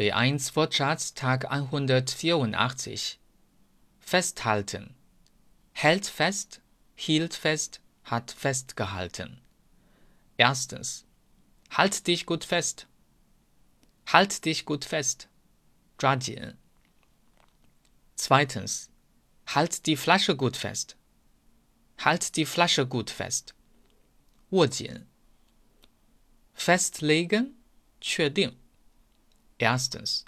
B1 Wortschatz Tag 184 Festhalten hält fest, hielt fest, hat festgehalten. Erstens Halt dich gut fest. Halt dich gut fest. 抓紧。Zweitens Halt die Flasche gut fest. Halt die Flasche gut fest. 握紧。Festlegen, 确定。 Erstens.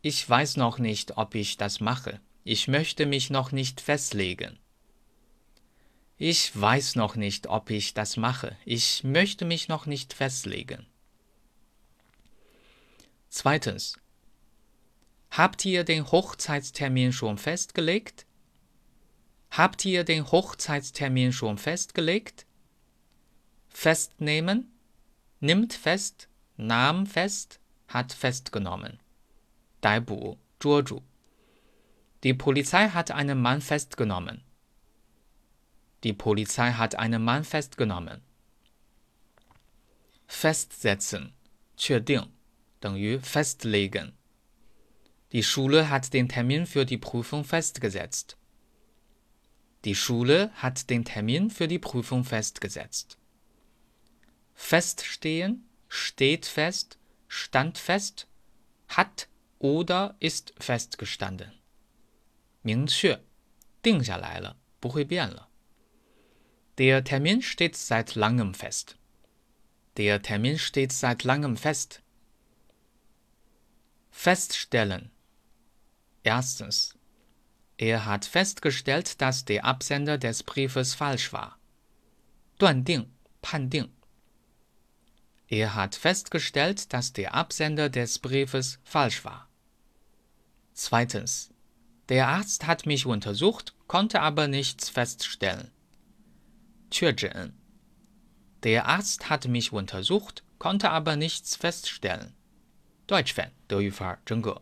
Ich weiß noch nicht, ob ich das mache. Ich möchte mich noch nicht festlegen. Ich weiß noch nicht, ob ich das mache. Ich möchte mich noch nicht festlegen. Zweitens. Habt ihr den Hochzeitstermin schon festgelegt? Habt ihr den Hochzeitstermin schon festgelegt? Festnehmen, nimmt fest, nahm fest, hat festgenommen. 逮捕，捉住。Die Polizei hat einen Mann festgenommen. Die Polizei hat einen Mann festgenommen. Festsetzen, 确定，等于 festlegen. Die Schule hat den Termin für die Prüfung festgesetzt. Die Schule hat den Termin für die Prüfung festgesetzt. Feststehen, steht fest, stand fest, hat oder ist festgestanden. 明确，定下来了，不会变了。Der Termin steht seit langem fest. Der Termin steht seit langem fest. Feststellen. Erstens. Er hat festgestellt, dass der Absender des Briefes falsch war. 断定，判定。 Er hat festgestellt, dass der Absender des Briefes falsch war. Zweitens. Der Arzt hat mich untersucht, konnte aber nichts feststellen. 确诊. Der Arzt hat mich untersucht, konnte aber nichts feststellen. deutsch fan 德语范儿真个。